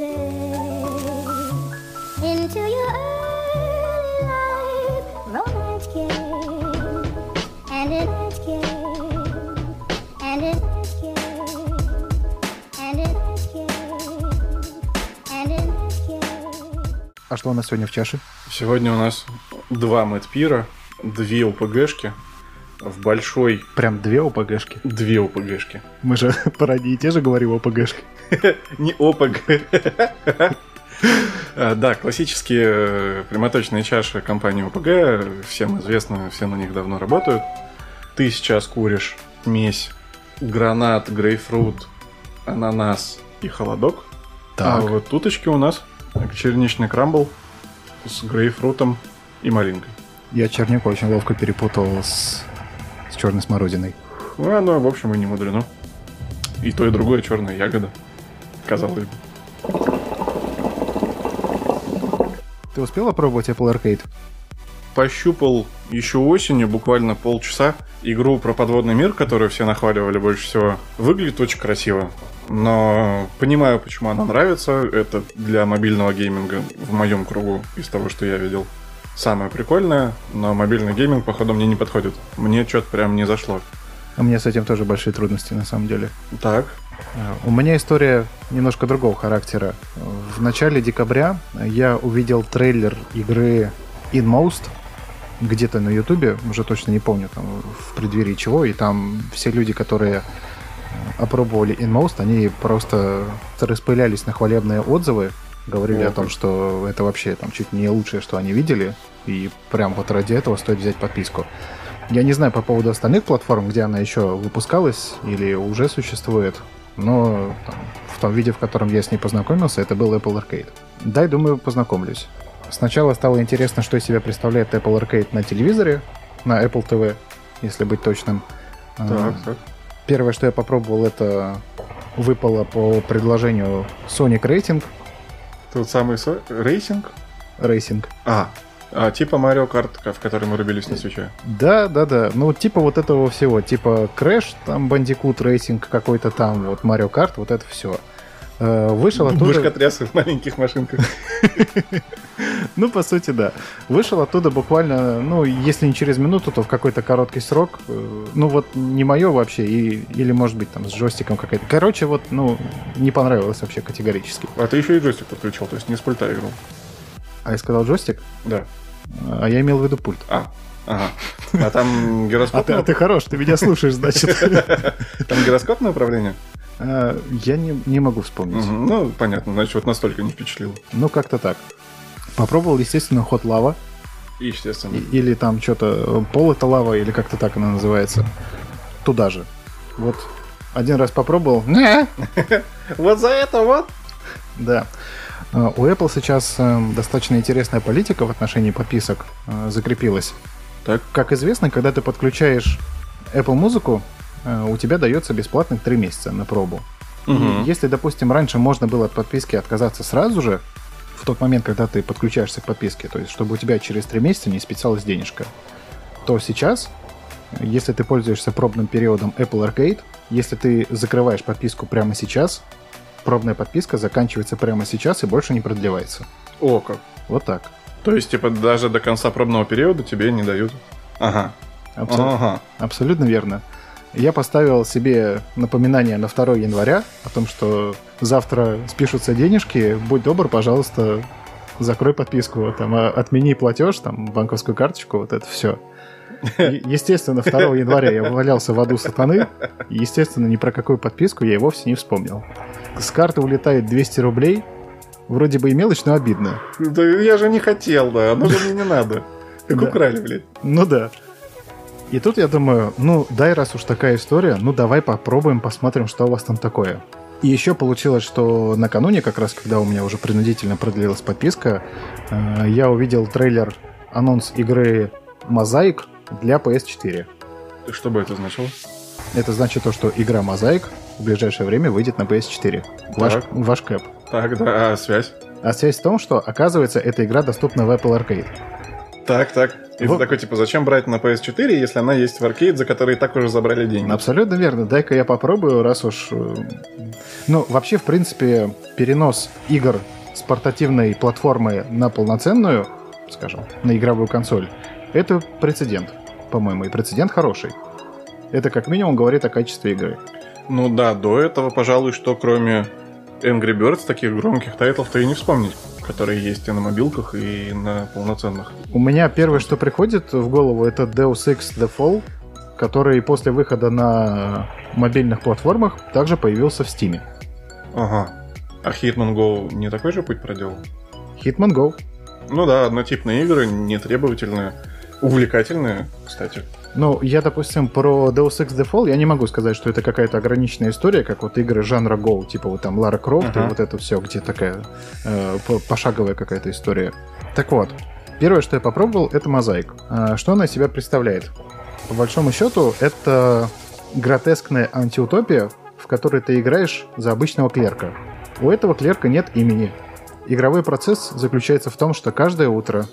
say into your early life romance came and it came and it came and it came and it came А что у нас сегодня в чаше? Сегодня у нас два мэтпира, две УПГшки, в большой Прям две ОПГшки. две УПГшки. Мы же про одни и те же говорим ОПГшки. Не ОПГ. А, Да, классические э, прямоточные чаши компании ОПГ, всем известно, все на них давно работают. Ты сейчас куришь смесь гранат, грейпфрут, ананас и холодок. А вот туточки у нас черничный крамбл с грейпфрутом и малинкой. Я чернику очень ловко перепутал с черной смородиной. Ну, оно, в общем, и не мудрено. И то, и другое черная ягода. Казалось бы. Ты успела пробовать Apple Arcade? Пощупал еще осенью, буквально полчаса, игру про подводный мир, которую все нахваливали больше всего. Выглядит очень красиво. Но понимаю, почему она нравится. Это для мобильного гейминга в моем кругу из того, что я видел. Самое прикольное, но мобильный гейминг, походу, мне не подходит. Мне что-то прям не зашло. У меня с этим тоже большие трудности, на самом деле. Так, А, У меня история немножко другого характера. В начале декабря я увидел трейлер игры Inmost где-то на Ютубе, уже точно не помню, там, в преддверии чего, и там все люди, которые э, опробовали Inmost, они просто распылялись на хвалебные отзывы, говорили О, том, что это вообще там чуть не лучшее, что они видели, и прям вот ради этого стоит взять подписку. Я не знаю по поводу остальных платформ, где она еще выпускалась или уже существует, но там, в том виде, в котором я с ней познакомился, это был Apple Arcade. Дай, думаю, познакомлюсь. Сначала стало интересно, что из себя представляет Apple Arcade на телевизоре, на Apple TV, если быть точным. А, так, так. Первое, что я попробовал, это выпало по предложению Sonic Racing. Тот самый со- racing? Racing. А, а, типа Mario Kart, в который мы рубились на Switch е. Да, да, да. Ну, типа вот этого всего. Типа Crash, там Bandicoot Racing какой-то там, вот Mario Kart, вот это все. Вышел оттуда... Мышкотрясы в маленьких машинках. Ну, по сути, да. Вышел оттуда буквально, ну, если не через минуту, то в какой-то короткий срок. Э, Ну, вот не мое вообще, и, или, может быть, там с джойстиком какая-то. Короче, вот, ну, не понравилось вообще категорически. А ты еще и джойстик подключил, то есть не с пульта играл. А я сказал джойстик, Да. а я имел в виду пульт. А, ага. А там А ты, а ты хорош, ты меня слушаешь, значит. там гироскопное управление? А, Я не, не могу вспомнить. Мгм. Ну, понятно, значит, вот настолько не впечатлило. Ну, как-то так. Попробовал, естественно, ход лава. Естественно. И- Или там что-то пол это лава, или как-то так она называется. Туда же. Вот один раз попробовал. Вот за это вот. Да. А, У Apple сейчас э, достаточно интересная политика в отношении подписок э, закрепилась. Так. Как известно, когда ты подключаешь Apple музыку, э, у тебя дается бесплатных 3 месяца на пробу. И Мгм. если, допустим, раньше можно было от подписки отказаться сразу же, в тот момент, когда ты подключаешься к подписке, то есть чтобы у тебя через 3 месяца не списалась денежка, то сейчас, если ты пользуешься пробным периодом Apple Arcade, если ты закрываешь подписку прямо сейчас, пробная подписка заканчивается прямо сейчас и больше не продлевается. О, как. Вот так. То есть, типа, даже до конца пробного периода тебе не дают. Ага. Абсолютно, Ага. абсолютно верно. Я поставил себе напоминание на 2 января о том, что завтра спишутся денежки, будь добр, пожалуйста, закрой подписку, там, а, отмени платеж, там, банковскую карточку, вот это все. Естественно, 2 января я валялся в аду сатаны, естественно, ни про какую подписку я и вовсе не вспомнил. С карты улетает 200 рублей, вроде бы и мелочь, но обидно. Да я же не хотел, да. Оно же мне не надо. Как украли, блядь. Ну да. И тут я думаю, ну дай, раз уж такая история, ну давай попробуем, посмотрим, что у вас там такое. И еще получилось, что накануне, как раз когда у меня уже принудительно продлилась подписка, э, я увидел трейлер, анонс игры Мозаик для PS4. Что бы это значило? Это значит то, что игра Мозаик в ближайшее время выйдет на PS4. Ваш, ваш кэп. Так, да, а связь? А связь в том, что, оказывается, эта игра доступна в Apple Arcade. Так, так. И Вот. ты такой, типа, зачем брать на PS4, если она есть в аркейд, за который и так уже забрали деньги? Абсолютно верно. Дай-ка я попробую, раз уж... э, Ну, вообще, в принципе, перенос игр с портативной платформы на полноценную, скажем, на игровую консоль, это прецедент, по-моему, и прецедент хороший. Это как минимум говорит о качестве игры. Ну да, до этого, пожалуй, что кроме Angry Birds, таких громких тайтлов-то и не вспомнить, которые есть и на мобилках, и на полноценных. У меня первое, что приходит в голову, это Deus Ex The Fall, который после выхода на мобильных платформах также появился в Steam. Ага. А Hitman Go не такой же путь проделал? Hitman Go. Ну да, однотипные игры, нетребовательные, увлекательные, кстати. Ну, я, допустим, про Deus Ex The Fall я не могу сказать, что это какая-то ограниченная история, как вот игры жанра Go, типа вот там Лара Крофт Ага. и вот это все, где такая э, по- пошаговая какая-то история. Так вот, первое, что я попробовал, это мозаик. А, Что она из себя представляет? По большому счету, это гротескная антиутопия, в которой ты играешь за обычного клерка. У этого клерка нет имени. Игровой процесс заключается в том, что каждое утро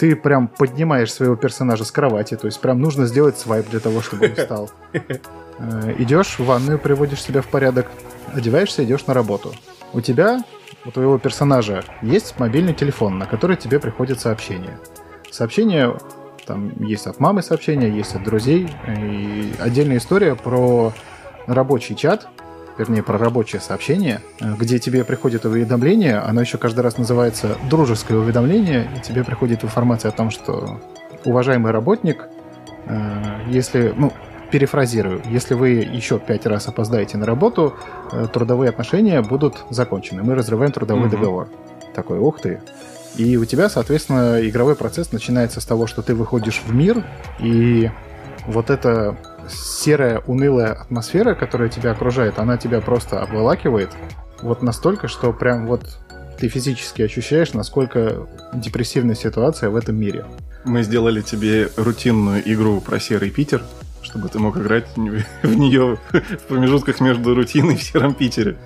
ты прям поднимаешь своего персонажа с кровати, то есть прям нужно сделать свайп для того, чтобы он встал. Э, Идешь в ванную, приводишь себя в порядок, одеваешься, идешь на работу. У тебя, у твоего персонажа, есть мобильный телефон, на который тебе приходит сообщение. Сообщение там есть от мамы сообщения, есть от друзей. И отдельная история про рабочий чат, вернее, про рабочее сообщение, э, где тебе приходит уведомление, оно еще каждый раз называется дружеское уведомление, и тебе приходит информация о том, что уважаемый работник, э, если, ну, перефразирую, если вы еще пять раз опоздаете на работу, э, трудовые отношения будут закончены. Мы разрываем трудовой Мгм. договор. Такой, ух ты. И у тебя, соответственно, игровой процесс начинается с того, что ты выходишь в мир, и вот эта серая, унылая атмосфера, которая тебя окружает, она тебя просто обволакивает вот настолько, что прям вот ты физически ощущаешь, насколько депрессивная ситуация в этом мире. Мы сделали тебе рутинную игру про серый Питер, чтобы ты мог играть в нее в промежутках между рутиной в сером Питере.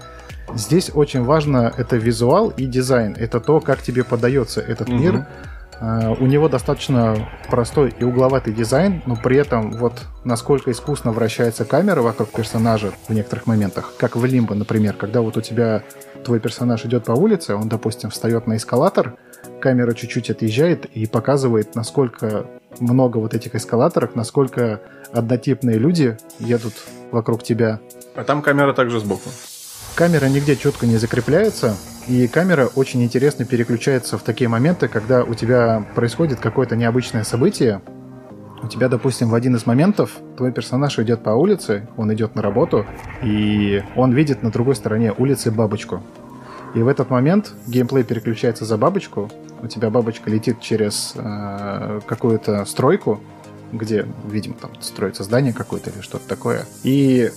Здесь очень важно это визуал и дизайн. Это то, как тебе подается этот Мгм. мир. А, У него достаточно простой и угловатый дизайн, но при этом вот насколько искусно вращается камера вокруг персонажа в некоторых моментах, как в Лимбо, например, когда вот у тебя твой персонаж идет по улице, он, допустим, встает на эскалатор, камера чуть-чуть отъезжает и показывает, насколько много вот этих эскалаторов, насколько однотипные люди едут вокруг тебя, А там камера также сбоку. Камера нигде четко не закрепляется, и камера очень интересно переключается в такие моменты, когда у тебя происходит какое-то необычное событие. У тебя, допустим, в один из моментов твой персонаж идет по улице, он идет на работу, и он видит на другой стороне улицы бабочку. И в этот момент геймплей переключается за бабочку. У тебя бабочка летит через э, какую-то стройку, где, видимо, там строится здание какое-то или что-то такое. И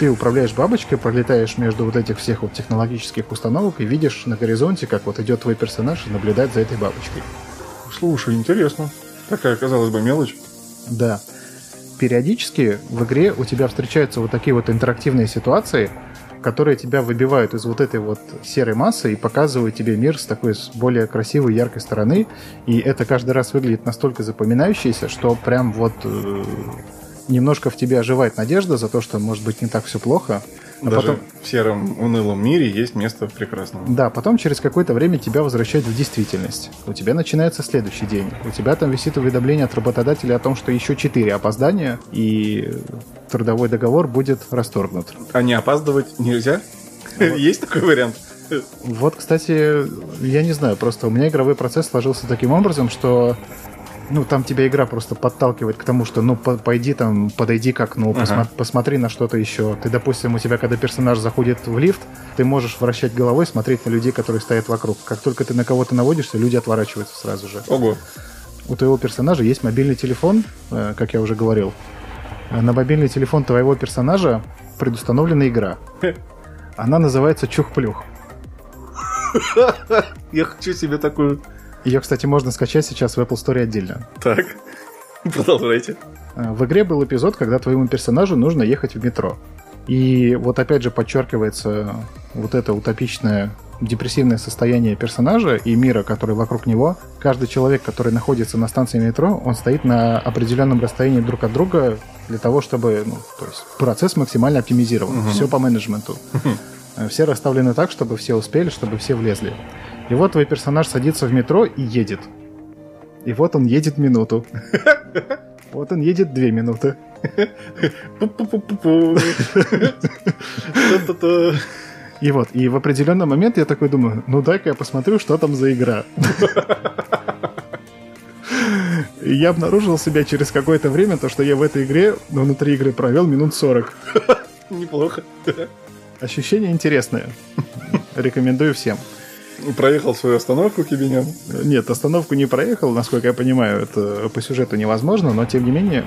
ты управляешь бабочкой, пролетаешь между вот этих всех вот технологических установок и видишь на горизонте, как вот идет твой персонаж и наблюдает за этой бабочкой. Слушай, интересно. Такая, казалось бы, мелочь. Да. Периодически в игре у тебя встречаются вот такие вот интерактивные ситуации, которые тебя выбивают из вот этой вот серой массы и показывают тебе мир с такой с более красивой, яркой стороны. И это каждый раз выглядит настолько запоминающееся, что прям вот э, немножко в тебе оживает надежда за то, что может быть не так все плохо. А Даже потом, в сером унылом мире есть место прекрасного. да, потом через какое-то время тебя возвращают в действительность. У тебя начинается следующий день. У тебя там висит уведомление от работодателя о том, что еще 4 опоздания, и трудовой договор будет расторгнут. А не опаздывать нельзя? Есть такой вариант? Вот, кстати, я не знаю, просто у меня игровой процесс сложился таким образом, что ну, там тебя игра просто подталкивает к тому, что, ну, по- пойди там, подойди к окну, Ага. посма- посмотри на что-то еще. Ты, допустим, у тебя, когда персонаж заходит в лифт, ты можешь вращать головой, смотреть на людей, которые стоят вокруг. Как только ты на кого-то наводишься, люди отворачиваются сразу же. Ого. У твоего персонажа есть мобильный телефон, э, как я уже говорил. Э, На мобильный телефон твоего персонажа предустановлена игра. Она называется Чух-Плюх. Я хочу себе такую... Ее, кстати, можно скачать сейчас в Apple Store отдельно. Так, продолжайте. Э, В игре был эпизод, когда твоему персонажу нужно ехать в метро. И вот опять же подчеркивается вот эта утопичная депрессивное состояние персонажа и мира, который вокруг него, каждый человек, который находится на станции метро, он стоит на определенном расстоянии друг от друга для того, чтобы, ну, то есть процесс максимально оптимизирован. Мгм. Все по менеджменту. Э, Все расставлены так, чтобы все успели, чтобы все влезли. И вот твой персонаж садится в метро и едет. И вот он едет минуту. Вот он едет две минуты. И вот, и в определенный момент я такой думаю, ну дай-ка я посмотрю, что там за игра. И я обнаружил себя через какое-то время, то, что я в этой игре, ну, внутри игры провел минут 40. Неплохо. Ощущение интересное. Рекомендую всем. Проехал свою остановку Кибинян. Нет, остановку не проехал, насколько я понимаю, это по сюжету невозможно, но тем не менее.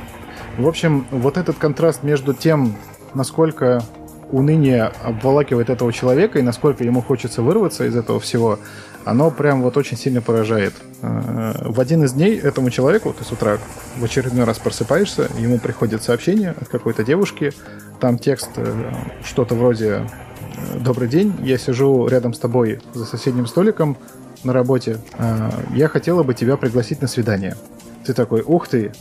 В общем, вот этот контраст между тем, насколько уныние обволакивает этого человека и насколько ему хочется вырваться из этого всего, оно прям вот очень сильно поражает. Э, В один из дней этому человеку, ты с утра в очередной раз просыпаешься, ему приходит сообщение от какой-то девушки, там текст э, что-то вроде «Добрый день, я сижу рядом с тобой за соседним столиком на работе. Э, Я хотела бы тебя пригласить на свидание». Ты такой «Ух ты,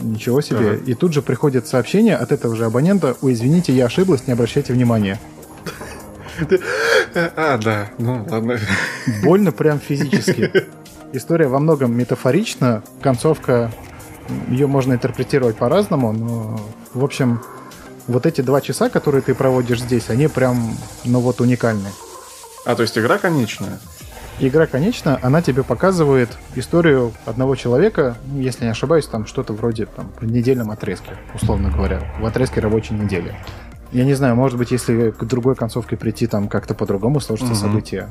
ничего себе». Ага. И тут же приходит сообщение от этого же абонента «Ой, извините, я ошиблась, не обращайте внимания». А, да. Ну, ладно. Больно прям физически. История во многом метафорична. Концовка, ее можно интерпретировать по-разному, но, в общем, вот эти два часа, которые ты проводишь здесь, они прям, ну вот, уникальны. А, то есть игра конечная? Игра, конечно, она тебе показывает историю одного человека, если не ошибаюсь, там что-то вроде там, в недельном отрезке, условно говоря, в отрезке рабочей недели. Я не знаю, может быть, если к другой концовке прийти, там как-то по-другому сложатся Мгм. события.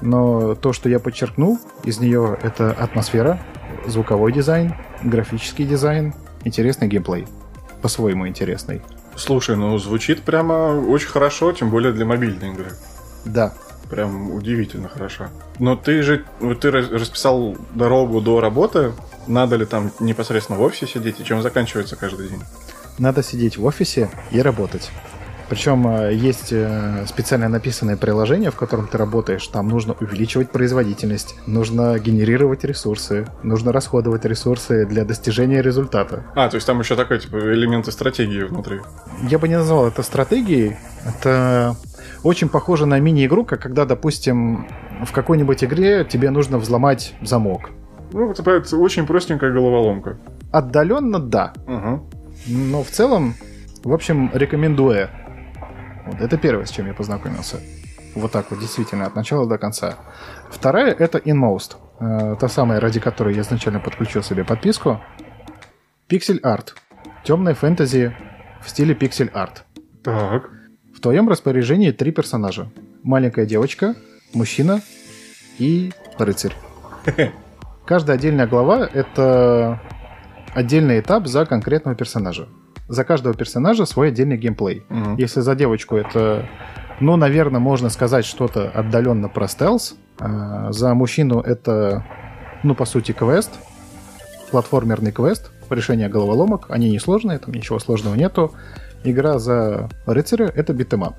Но то, что я подчеркнул из нее, это атмосфера, звуковой дизайн, графический дизайн, интересный геймплей. По-своему интересный. Слушай, ну звучит прямо очень хорошо, тем более для мобильной игры. Да, Прям удивительно хорошо. Но ты же ты рас- расписал дорогу до работы. Надо ли там непосредственно в офисе сидеть? И чем заканчивается каждый день? надо сидеть в офисе и работать. Причем э, есть э, специально написанное приложение, в котором ты работаешь. Там нужно увеличивать производительность, нужно генерировать ресурсы, нужно расходовать ресурсы для достижения результата. А, то есть там еще такой, типа, элементы стратегии внутри. Я бы не назвал это стратегией. Это очень похоже на мини-игру, как когда, допустим, в какой-нибудь игре тебе нужно взломать замок. Ну, это это очень простенькая головоломка. Отдаленно да, Угу. но в целом, в общем, рекомендую. Вот это первое, с чем я познакомился. Вот так вот, действительно, от начала до конца. Вторая — это Inmost. Э, Та самая, ради которой я изначально подключил себе подписку. Пиксель арт. Темная фэнтези в стиле пиксель арт. Так. В твоем распоряжении три персонажа. Маленькая девочка, мужчина и рыцарь. Каждая отдельная глава — это отдельный этап за конкретного персонажа. За каждого персонажа свой отдельный геймплей. Мгм. Если за девочку это, ну, наверное, можно сказать что-то отдаленно про стелс. А За мужчину это, ну, по сути, квест, платформерный квест, решение головоломок. Они несложные, там ничего сложного нету. Игра за рыцаря — это beat 'em up.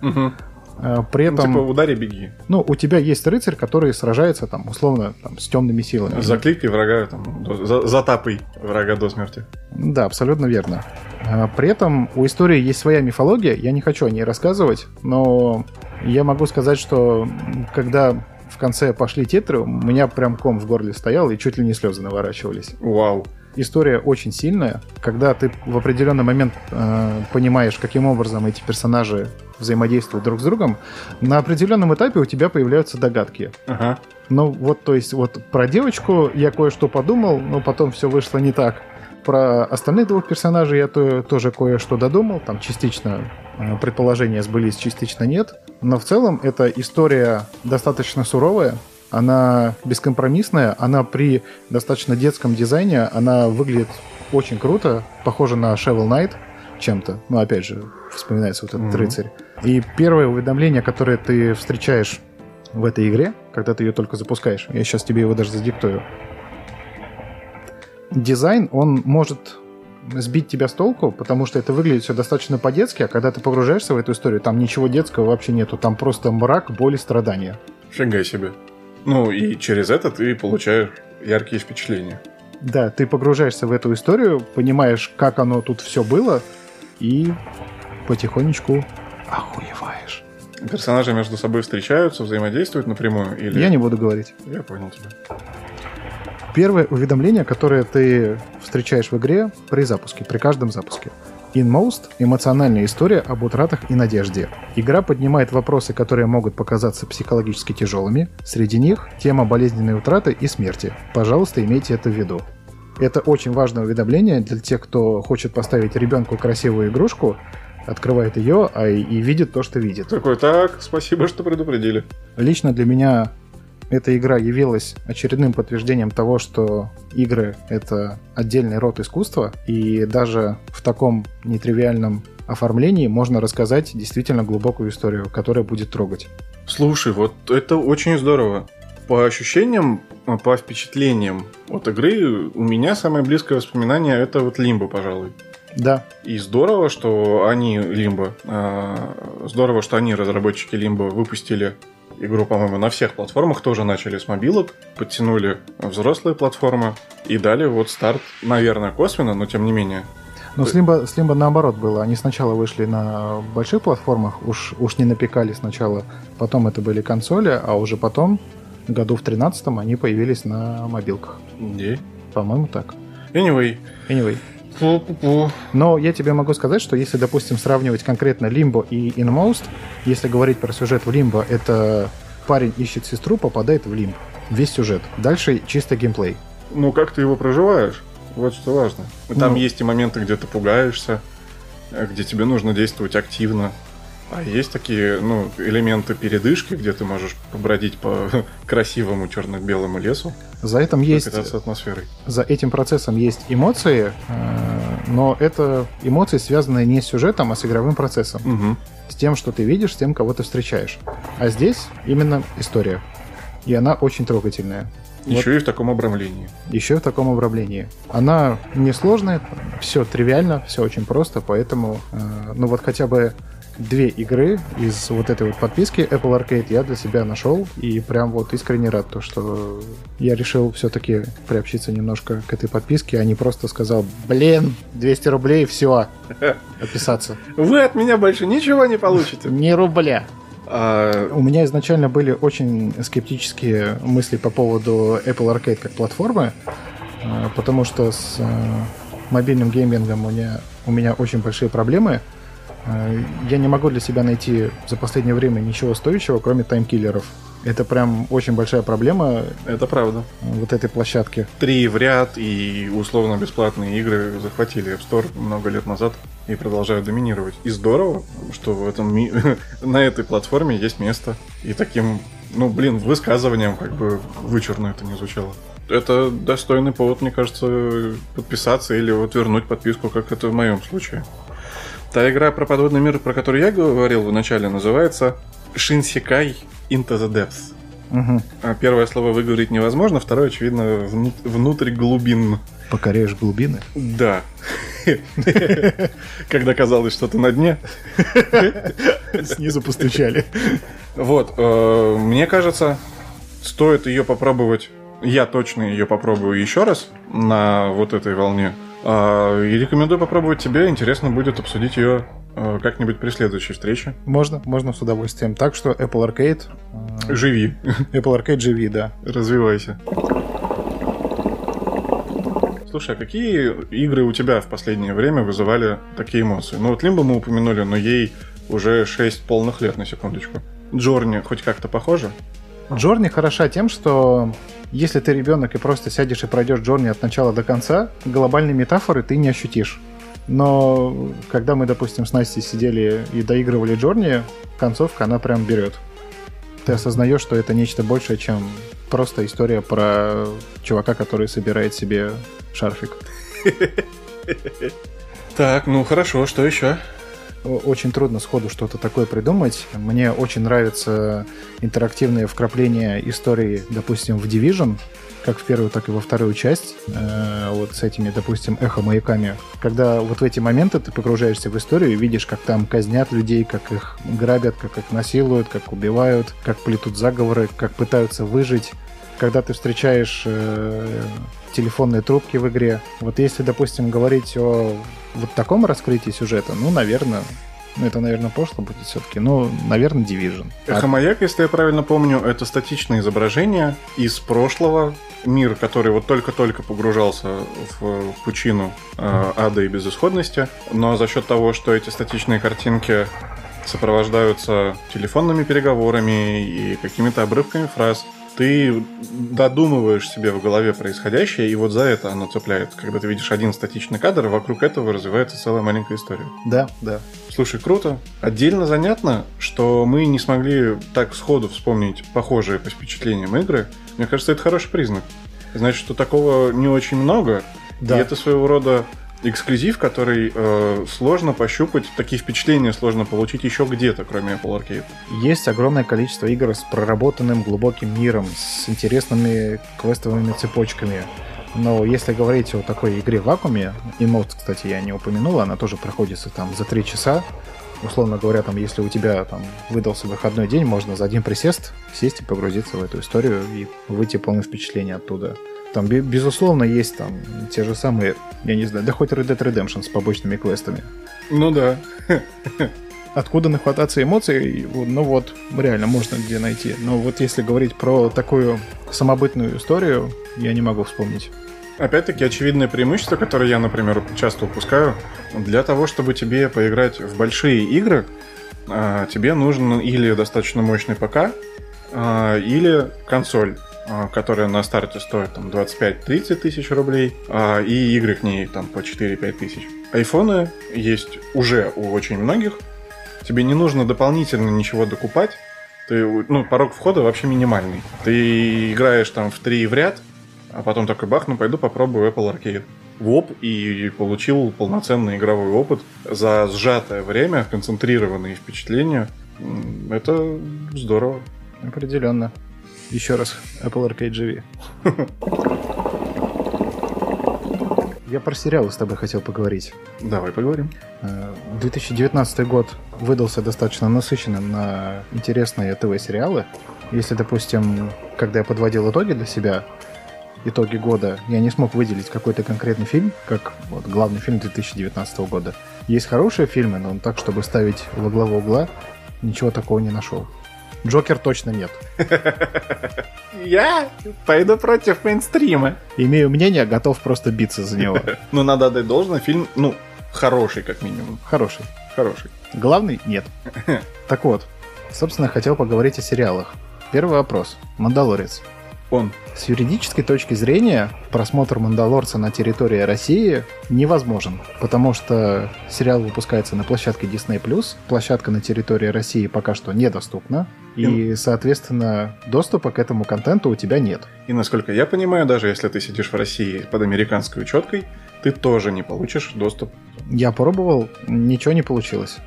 Мгм. А, При Ну, этом, типа, удари, беги. ну, у тебя есть рыцарь, который сражается, там, условно, там, с темными силами. Закликай врага, там, до- за- затапай врага до смерти. Да, абсолютно верно. А, При этом у истории есть своя мифология, я не хочу о ней рассказывать, но я могу сказать, что когда в конце пошли титры, у меня прям ком в горле стоял и чуть ли не слезы наворачивались. Вау. История очень сильная. Когда ты в определенный момент э, понимаешь, каким образом эти персонажи взаимодействуют друг с другом, на определенном этапе у тебя появляются догадки. Ага. Ну, вот, то есть, вот про девочку я кое-что подумал, но потом все вышло не так. Про остальных двух персонажей я то- тоже кое-что додумал. Там частично э, предположения сбылись, частично нет. Но в целом эта история достаточно суровая. Она бескомпромиссная. Она при достаточно детском дизайне, она выглядит очень круто. Похоже на Shovel Knight чем-то. Ну, опять же, вспоминается вот этот Мгм. рыцарь. И первое уведомление, которое ты встречаешь в этой игре, когда ты ее только запускаешь. Я сейчас тебе его даже задиктую. Дизайн, он может сбить тебя с толку, потому что это выглядит все достаточно по-детски, а когда ты погружаешься в эту историю, там ничего детского вообще нету, там просто мрак, боль и страдания. Фига себе. Ну, и через это ты получаешь яркие впечатления. Да, ты погружаешься в эту историю, понимаешь, как оно тут все было, и потихонечку охуеваешь. Персонажи между собой встречаются, взаимодействуют напрямую? Или... Я не буду говорить. Я понял тебя. Первое уведомление, которое ты встречаешь в игре при запуске, при каждом запуске. Inmost – эмоциональная история об утратах и надежде. Игра поднимает вопросы, которые могут показаться психологически тяжелыми. Среди них – тема болезненной утраты и смерти. Пожалуйста, имейте это в виду. Это очень важное уведомление для тех, кто хочет поставить ребенку красивую игрушку, открывает ее а и, и видит то, что видит. Такой, так, спасибо, что предупредили. Лично для меня эта игра явилась очередным подтверждением того, что игры — это отдельный род искусства, и даже в таком нетривиальном оформлении можно рассказать действительно глубокую историю, которая будет трогать. Слушай, вот это очень здорово. По ощущениям, по впечатлениям от игры у меня самое близкое воспоминание это вот Лимбо, пожалуй. Да. И здорово, что они, Лимбо, э, здорово, что они, разработчики Лимбо, выпустили игру, по-моему, на всех платформах, тоже начали с мобилок, подтянули взрослые платформы и дали вот старт, наверное, косвенно, но тем не менее. Но с Limbo наоборот было. Они сначала вышли на больших платформах, уж, уж не напекали сначала, потом это были консоли, а уже потом, году в 13 они появились на мобилках. Где? По-моему, так. Anyway. Anyway. Пу-пу-пу. Но я тебе могу сказать, что если, допустим, сравнивать конкретно Limbo и Inmost, если говорить про сюжет в Limbo, это парень ищет сестру, попадает в Лимб. Весь сюжет. Дальше чисто геймплей. Ну, как ты его проживаешь? Вот что важно. Там Ну. есть и моменты, где ты пугаешься, э, где тебе нужно действовать активно. А есть такие, ну, элементы передышки, где ты можешь побродить по красивому черно-белому лесу, За этим есть атмосферой. за этим процессом есть эмоции, э, но это эмоции, связанные не с сюжетом, а с игровым процессом. Мгм. С тем, что ты видишь, с тем, кого ты встречаешь. А здесь именно история. И она очень трогательная. Еще и в таком обрамлении. Еще в таком обрамлении. Она несложная, все тривиально, все очень просто, поэтому, э, ну вот хотя бы две игры из вот этой вот подписки Apple Arcade я для себя нашел и прям вот искренне рад, то, что я решил все-таки приобщиться немножко к этой подписке, а не просто сказал, блин, 200 рублей, все, отписаться. Вы от меня больше ничего не получите. Не рубля. А, У меня изначально были очень скептические мысли по поводу Apple Arcade как платформы, э, потому что с э, мобильным геймингом у меня, у меня очень большие проблемы. Э, Я не могу для себя найти за последнее время ничего стоящего, кроме таймкиллеров. Это прям очень большая проблема это правда. э, вот этой площадки. Три в ряд и условно-бесплатные игры захватили App Store много лет назад и продолжают доминировать. И здорово, что в этом ми- на этой платформе есть место. И таким, ну, блин, высказыванием как бы вычурно это не звучало. Это достойный повод, мне кажется, подписаться или вот вернуть подписку, как это в моем случае. Та игра про подводный мир, про которую я говорил в начале, называется Shinsekai Into the Depths. А Первое слово выговорить невозможно, второе, очевидно, вну- внутрь глубин. Покоряешь глубины. Да. Когда казалось, что ты на дне. Снизу постучали. Вот, э, мне кажется, стоит ее попробовать. Я точно ее попробую еще раз на вот этой волне. А, И рекомендую попробовать тебе. Интересно будет обсудить ее э, как-нибудь при следующей встрече. Можно, можно с удовольствием. Так что Apple Arcade, э, Живи, Apple Arcade живи, да. развивайся. Слушай, а какие игры у тебя в последнее время вызывали такие эмоции? Ну вот Лимбо мы упомянули, но ей уже 6 полных лет, на секундочку. Джорни хоть как-то похоже? Джорни хороша тем, что если ты ребенок и просто сядешь и пройдешь Джорни от начала до конца, глобальной метафоры ты не ощутишь. Но когда мы, допустим, с Настей сидели и доигрывали Джорни, концовка, она прям берет. Ты осознаешь, что это нечто большее, чем просто история про чувака, который собирает себе шарфик. Так, ну хорошо, что еще? Очень трудно сходу что-то такое придумать. Мне очень нравятся интерактивные вкрапления истории, допустим, в Division, как в первую, так и во вторую часть, э, вот с этими, допустим, эхо-маяками. Когда вот в эти моменты ты погружаешься в историю и видишь, как там казнят людей, как их грабят, как их насилуют, как убивают, как плетут заговоры, как пытаются выжить. Когда ты встречаешь э, телефонные трубки в игре. Вот если, допустим, говорить о вот таком раскрытии сюжета, ну, наверное, ну, это, наверное, пошло будет все-таки, ну, наверное, Division. А Эхомаяк, если я правильно помню, это статичное изображение из прошлого. Мир, который вот только-только погружался в пучину э, ада и безысходности. Но за счет того, что эти статичные картинки сопровождаются телефонными переговорами и какими-то обрывками фраз, ты додумываешь себе в голове происходящее, и вот за это оно цепляет. Когда ты видишь один статичный кадр, вокруг этого развивается целая маленькая история. Да, да. Слушай, круто. Отдельно занятно, что мы не смогли так сходу вспомнить похожие по впечатлениям игры. Мне кажется, это хороший признак. Значит, что такого не очень много. Да. И это своего рода эксклюзив, который э, сложно пощупать, такие впечатления сложно получить еще где-то, кроме Apple Arcade. Есть огромное количество игр с проработанным глубоким миром, с интересными квестовыми цепочками. Но если говорить о такой игре в вакууме, Emotes, кстати, я не упомянул, она тоже проходится там за три часа. Условно говоря, там, если у тебя там выдался выходной день, можно за один присест сесть и погрузиться в эту историю и выйти полное впечатление оттуда. Там, бе- безусловно, есть там те же самые, я не знаю, да хоть Red Dead Redemption с побочными квестами. Ну да. Откуда нахвататься эмоций, ну вот, реально можно где найти. Но вот если говорить про такую самобытную историю, я не могу вспомнить. Опять-таки, очевидное преимущество, которое я, например, часто упускаю, для того, чтобы тебе поиграть в большие игры, а, тебе нужен или достаточно мощный ПК, а, или консоль, которая на старте стоит там 25-30 тысяч рублей, а, и игры к ней там по 4-5 тысяч. Айфоны есть уже у очень многих. Тебе не нужно дополнительно ничего докупать. Ты, ну, порог входа вообще минимальный. Ты играешь там в 3 в ряд, а потом такой бах, ну пойду попробую Apple Arcade. Воп и получил полноценный игровой опыт за сжатое время, концентрированные впечатления. Это здорово. Определенно. Еще раз, Apple Arcade живи. Я про сериалы с тобой хотел поговорить. Давай поговорим. Э, 2019 год выдался достаточно насыщенным на интересные ТВ-сериалы. Если, допустим, когда я подводил итоги для себя, итоги года, я не смог выделить какой-то конкретный фильм, как вот, главный фильм 2019 года. Есть хорошие фильмы, но так, чтобы ставить во главу угла, ничего такого не нашел. Джокер точно нет. Я пойду против мейнстрима. Имею мнение, готов просто биться за него. Ну, надо отдать должное, фильм, ну, хороший как минимум. Хороший. Хороший. Главный? Нет. Так вот, собственно, хотел поговорить о сериалах. Первый вопрос. Мандалорец. Он. С юридической точки зрения просмотр «Мандалорца» на территории России невозможен, потому что сериал выпускается на площадке Disney+, площадка на территории России пока что недоступна, и, соответственно, доступа к этому контенту у тебя нет. И насколько я понимаю, даже если ты сидишь в России под американской учеткой, ты тоже не получишь доступ. Я пробовал, ничего не получилось.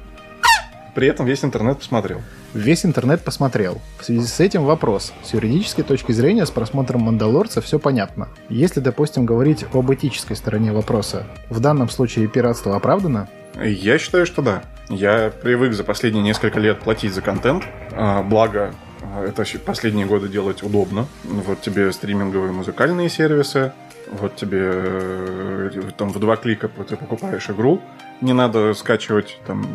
При этом весь интернет посмотрел. Весь интернет посмотрел. В связи с этим вопрос. С юридической точки зрения с просмотром «Мандалорца» все понятно. Если, допустим, говорить об этической стороне вопроса, в данном случае пиратство оправдано? Я считаю, что да. Я привык за последние несколько лет платить за контент, а, благо а, это последние годы делать удобно. Вот тебе стриминговые музыкальные сервисы, вот тебе э, там в два клика ты покупаешь игру, не надо скачивать там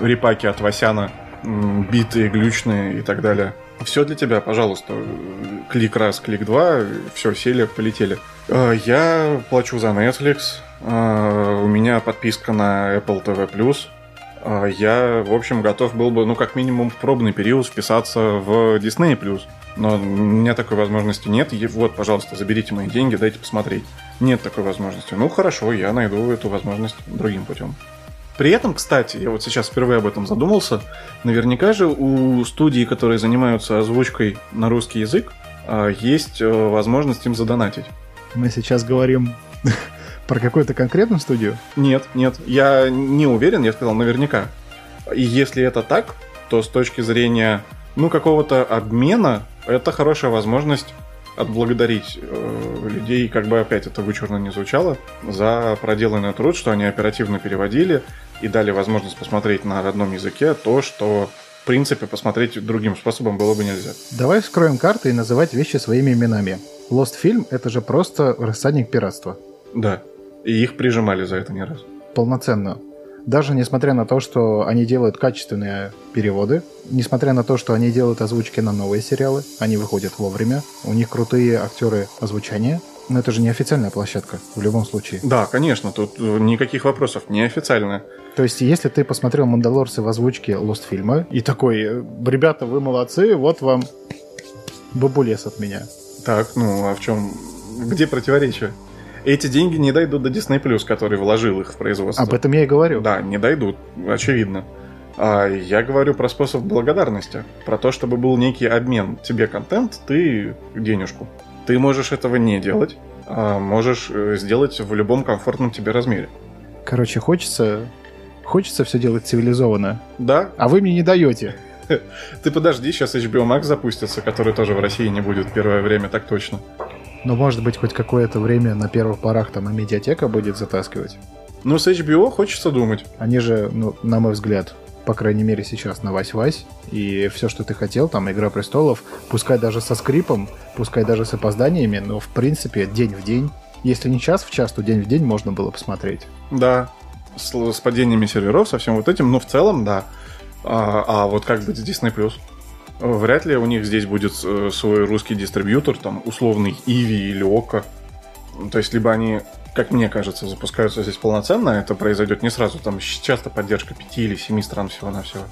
репаки от Васяна, битые, глючные и так далее. Все для тебя, пожалуйста. Клик раз, клик два, все, сели, полетели. Э, Я плачу за Netflix, у меня подписка на Apple TV+. А, Я, в общем, готов был бы, ну, как минимум, в пробный период вписаться в Disney+. Но у меня такой возможности нет. И вот, пожалуйста, заберите мои деньги, дайте посмотреть. Нет такой возможности. Ну, хорошо, я найду эту возможность другим путем. При этом, кстати, я вот сейчас впервые об этом задумался, наверняка же у студий, которые занимаются озвучкой на русский язык, а, есть э, возможность им задонатить. Мы сейчас говорим про какую-то конкретную студию? Нет, нет, я не уверен, я сказал наверняка. И если это так, то с точки зрения, ну, какого-то обмена, это хорошая возможность отблагодарить э, людей, как бы опять это вычурно не звучало, за проделанный труд, что они оперативно переводили и дали возможность посмотреть на родном языке то, что в принципе посмотреть другим способом было бы нельзя. Давай вскроем карты и называть вещи своими именами. Lost Film — это же просто рассадник пиратства. Да. И их прижимали за это не раз. Полноценно. Даже несмотря на то, что они делают качественные переводы, несмотря на то, что они делают озвучки на новые сериалы, они выходят вовремя, у них крутые актеры озвучания, но это же не официальная площадка в любом случае. Да, конечно, тут э, никаких вопросов, неофициальная. То есть, если ты посмотрел «Мандалорцы» в озвучке Lost фильма и такой, ребята, вы молодцы, вот вам бабулес от меня. Так, ну а в чем, где противоречие? Эти деньги не дойдут до Disney+, который вложил их в производство. Об этом я и говорю. Да, не дойдут, очевидно. А я говорю про способ благодарности, про то, чтобы был некий обмен. Тебе контент, ты денежку. Ты можешь этого не делать, а можешь э, сделать в любом комфортном тебе размере. Короче, хочется, хочется все делать цивилизованно. Да, А вы мне не даете. ты подожди, сейчас HBO Max запустится, который тоже в России не будет первое время, так точно. Но может быть хоть какое-то время на первых порах там и медиатека будет затаскивать. Ну, с HBO хочется думать. Они же, ну, на мой взгляд, по крайней мере сейчас на Вась-Вась, и все, что ты хотел, там, Игра Престолов, пускай даже со скрипом, пускай даже с опозданиями, но, в принципе, день в день. Если не час в час, то день в день можно было посмотреть. Да, с, с падениями серверов, со всем вот этим, но в целом, да. А, а вот как быть с Disney+. Вряд ли у них здесь будет э, свой русский дистрибьютор, там, условный Иви или Ока. То есть, либо они, как мне кажется, запускаются здесь полноценно, это произойдет не сразу, там часто поддержка пяти или семи стран всего-навсего,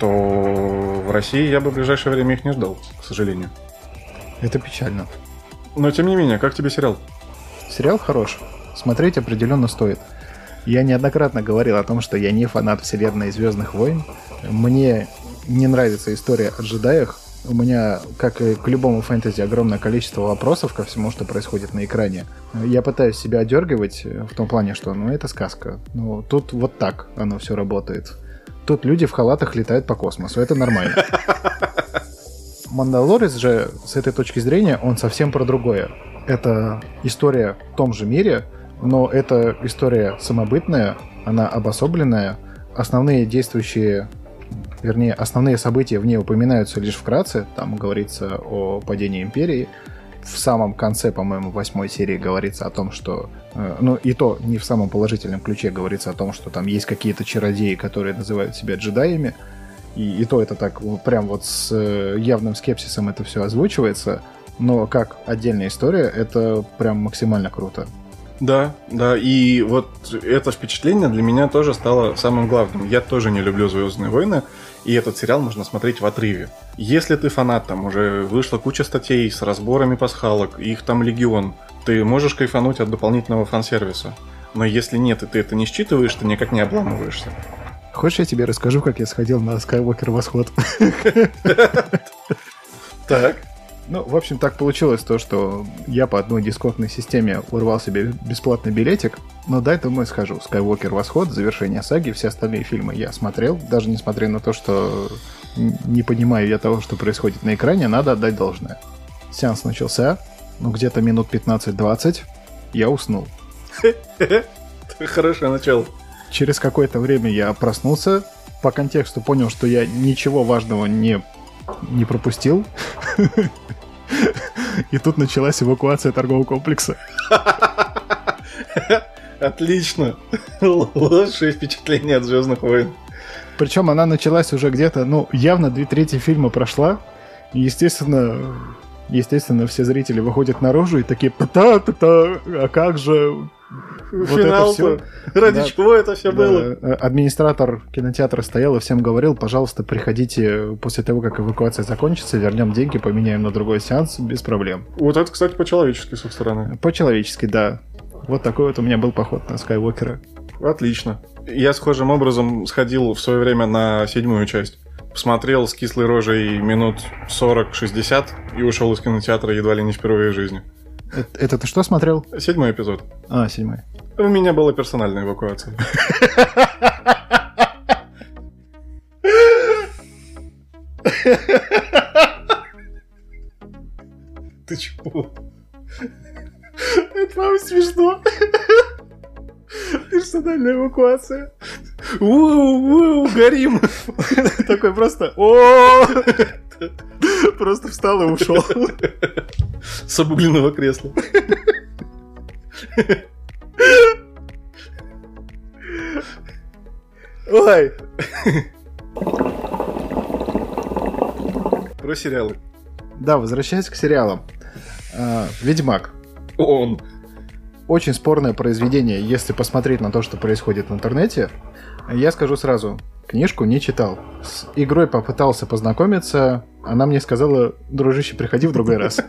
то в России я бы в ближайшее время их не ждал, к сожалению. Это печально. Но, тем не менее, как тебе сериал? Сериал хорош. Смотреть определенно стоит. Я неоднократно говорил о том, что я не фанат вселенной Звездных войн. Мне не нравится история о джедаях. У меня, как и к любому фэнтези, огромное количество вопросов ко всему, что происходит на экране. Я пытаюсь себя одергивать в том плане, что ну это сказка. Ну тут вот так оно все работает. Тут люди в халатах летают по космосу. Это нормально. Мандалорец же, с этой точки зрения, он совсем про другое. Это история в том же мире, но это история самобытная, она обособленная. Основные действующие, вернее, основные события в ней упоминаются лишь вкратце. Там говорится о падении империи. В самом конце, по-моему, восьмой серии говорится о том, что... э, ну, и то не в самом положительном ключе говорится о том, что там есть какие-то чародеи, которые называют себя джедаями. И, и то это так прям вот с э, явным скепсисом это все озвучивается. Но как отдельная история, это прям максимально круто. Да, да, и вот это впечатление для меня тоже стало самым главным. Я тоже не люблю Звездные войны, и этот сериал можно смотреть в отрыве. Если ты фанат, там уже вышла куча статей с разборами пасхалок, их там легион, ты можешь кайфануть от дополнительного фан-сервиса. Но если нет, и ты это не считываешь, ты никак не обламываешься. Хочешь, я тебе расскажу, как я сходил на Skywalker Восход? Так. Ну, в общем, так получилось то, что я по одной дисконтной системе урвал себе бесплатный билетик, но дай думаю схожу. Skywalker Восход, завершение саги, все остальные фильмы я смотрел, даже несмотря на то, что не понимаю я того, что происходит на экране, надо отдать должное. Сеанс начался, ну, где-то минут 15-20, я уснул. Хорошее начало. Через какое-то время я проснулся, по контексту понял, что я ничего важного не, не пропустил. И тут началась эвакуация торгового комплекса. Отлично. Лучшее впечатление от Звездных войн. Причем она началась уже где-то, ну, явно две трети фильма прошла. И, естественно, естественно, все зрители выходят наружу и такие та та та а как же... Вот это Финал-то. всё. Ради Да. чего это все было? Да, э, администратор кинотеатра стоял и всем говорил, пожалуйста, приходите после того, как эвакуация закончится, вернем деньги, поменяем на другой сеанс, без проблем. Вот это, кстати, по-человечески с их стороны. По-человечески, да. Вот такой вот у меня был поход на Скайуокера. Отлично. Я схожим образом сходил в свое время на седьмую часть. Посмотрел с кислой рожей минут 40-60 и ушел из кинотеатра едва ли не впервые в жизни. Это, это ты что смотрел? Седьмой эпизод. А, седьмой. У меня была персональная эвакуация. Ты чего? Это вам смешно. Персональная эвакуация. У-у-у, горим. Такой просто о Просто встал и ушел. С обугленного кресла. Ой. Про сериалы. Да, возвращаясь к сериалам. А, Ведьмак. Он. Очень спорное произведение, если посмотреть на то, что происходит в интернете. Я скажу сразу, книжку не читал. С игрой попытался познакомиться, она мне сказала, дружище, приходи в другой раз.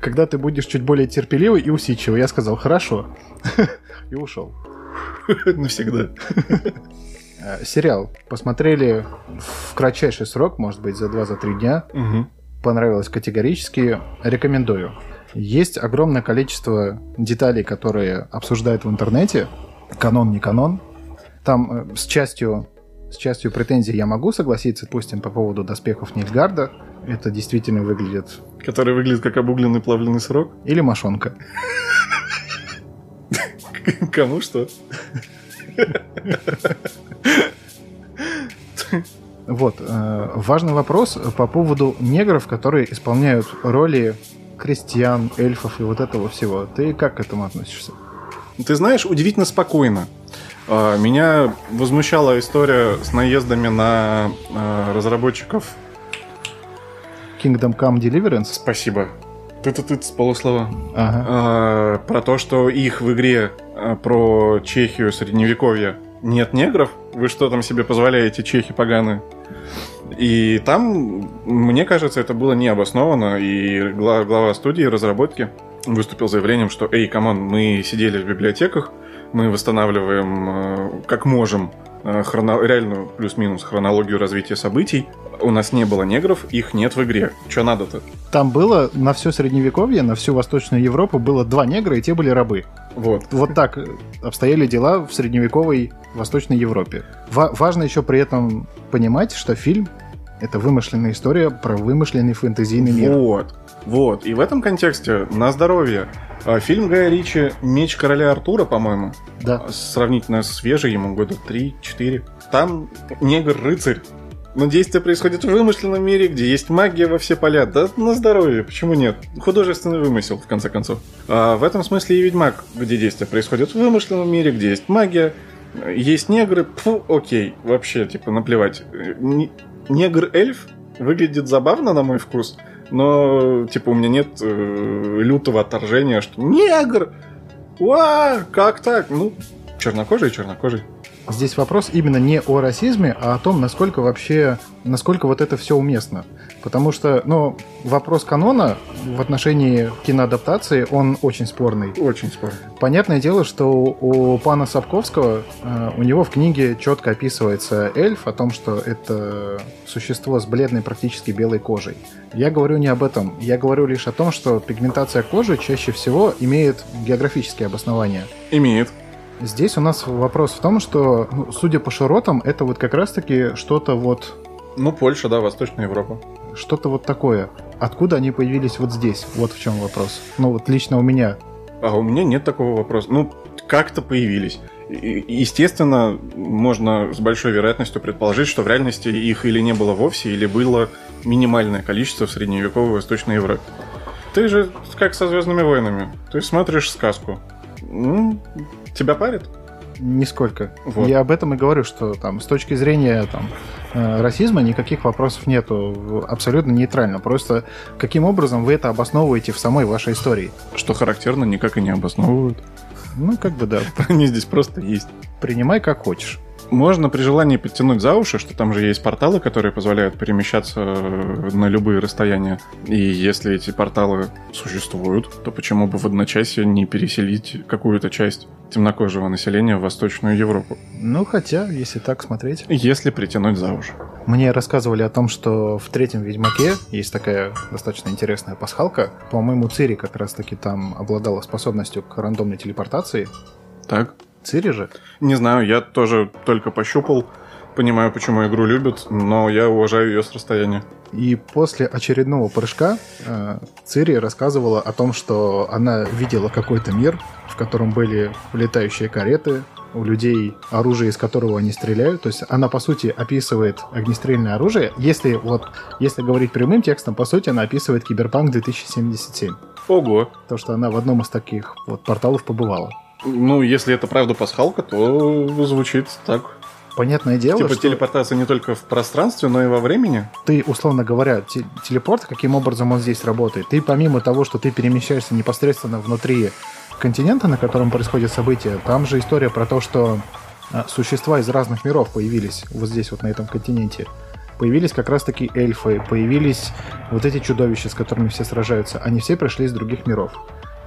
Когда ты будешь чуть более терпеливый и усидчивый, я сказал, хорошо. И ушел. Навсегда. Э, Сериал посмотрели в кратчайший срок, может быть, за 2-3 дня. Понравилось категорически, рекомендую. Есть огромное количество деталей, которые обсуждают в интернете. Канон, не канон. Там э, с частью, с частью претензий я могу согласиться, допустим, по поводу доспехов Нильфгарда. Это действительно выглядит... Который выглядит как обугленный плавленый сырок. Или мошонка. Кому что? Вот. э, важный вопрос по поводу негров, которые исполняют роли крестьян, эльфов и вот этого всего. Ты как к этому относишься? Ты знаешь, удивительно спокойно. А, Меня возмущала история с наездами на а, разработчиков. Kingdom Come Deliverance? Спасибо. Ты-ты-ты с полуслова. Ага. А, Про то, что их в игре про Чехию средневековья нет негров. Вы что там себе позволяете, чехи поганые? И там, мне кажется, это было необоснованно. И гла- глава студии разработки выступил заявлением, что «Эй, come on, мы сидели в библиотеках, мы восстанавливаем э, как можем э, хроно- реальную плюс-минус хронологию развития событий. У нас не было негров, их нет в игре. Что надо-то? Там было на все средневековье, на всю Восточную Европу было два негра, и те были рабы. Вот. Вот так обстояли дела в средневековой Восточной Европе. Ва- важно еще при этом понимать, что фильм — это вымышленная история про вымышленный фэнтезийный мир. Вот, вот. И в этом контексте, на здоровье, а, фильм Гая Ричи «Меч короля Артура», по-моему, Да. сравнительно свежий, ему года 3-4. Там негр-рыцарь. Но действие происходит в вымышленном мире, где есть магия во все поля. Да на здоровье, почему нет? Художественный вымысел, в конце концов. А в этом смысле и Ведьмак, где действие происходит в вымышленном мире, где есть магия, есть негры, фу, окей, вообще, типа, наплевать. Не- Негр-эльф выглядит забавно, на мой вкус, но, типа, у меня нет э, лютого отторжения, что негр! Уа, как так? Ну, чернокожий, чернокожий. Здесь вопрос именно не о расизме, а о том, насколько вообще, насколько вот это все уместно. Потому что, ну, вопрос канона в отношении киноадаптации, он очень спорный. Очень спорно. Понятное дело, что у пана Сапковского, э, у него в книге четко описывается эльф о том, что это существо с бледной практически белой кожей. Я говорю не об этом. Я говорю лишь о том, что пигментация кожи чаще всего имеет географические обоснования. Имеет. Здесь у нас вопрос в том, что, ну, судя по широтам, это вот как раз-таки что-то вот, Ну, Польша, да, Восточная Европа. что-то вот такое. Откуда они появились вот здесь? Вот в чем вопрос. Ну вот лично у меня. А у меня нет такого вопроса. Ну, как-то появились. Естественно, можно с большой вероятностью предположить, что в реальности их или не было вовсе, или было минимальное количество в средневековой Восточной Европе. Ты же как со Звездными войнами. Ты смотришь сказку. Ну, тебя парит? Нисколько. Вот. Я об этом и говорю, что там с точки зрения там, э, расизма никаких вопросов нету. Абсолютно нейтрально. Просто каким образом вы это обосновываете в самой вашей истории? Что характерно, никак и не обосновывают. Ну, как бы да, Они здесь просто есть. принимай как хочешь. Можно при желании подтянуть за уши, что там же есть порталы, которые позволяют перемещаться э, на любые расстояния. И если эти порталы существуют, то почему бы в одночасье не переселить какую-то часть темнокожего населения в Восточную Европу? Ну, хотя, если так смотреть. Если притянуть за уши. Мне рассказывали о том, что в третьем Ведьмаке есть такая достаточно интересная пасхалка. По-моему, Цири как раз-таки там обладала способностью к рандомной телепортации. Так? Цири же? Не знаю, я тоже только пощупал понимаю, почему игру любят, но я уважаю ее с расстояния. И после очередного прыжка э, Цири рассказывала о том, что она видела какой-то мир, в котором были летающие кареты, у людей оружие, из которого они стреляют. То есть она, по сути, описывает огнестрельное оружие. Если, вот, если говорить прямым текстом, по сути, она описывает Киберпанк 2077. Ого. То, что она в одном из таких вот порталов побывала. Ну, если это правда пасхалка, то звучит так. Понятное дело, Типа что телепортация не только в пространстве, но и во времени. ты, условно говоря, те- телепорт, каким образом он здесь работает, ты помимо того, что ты перемещаешься непосредственно внутри континента, на котором происходят события, там же история про то, что а, существа из разных миров появились вот здесь, вот на этом континенте. Появились как раз-таки эльфы, появились вот эти чудовища, с которыми все сражаются. Они все пришли из других миров.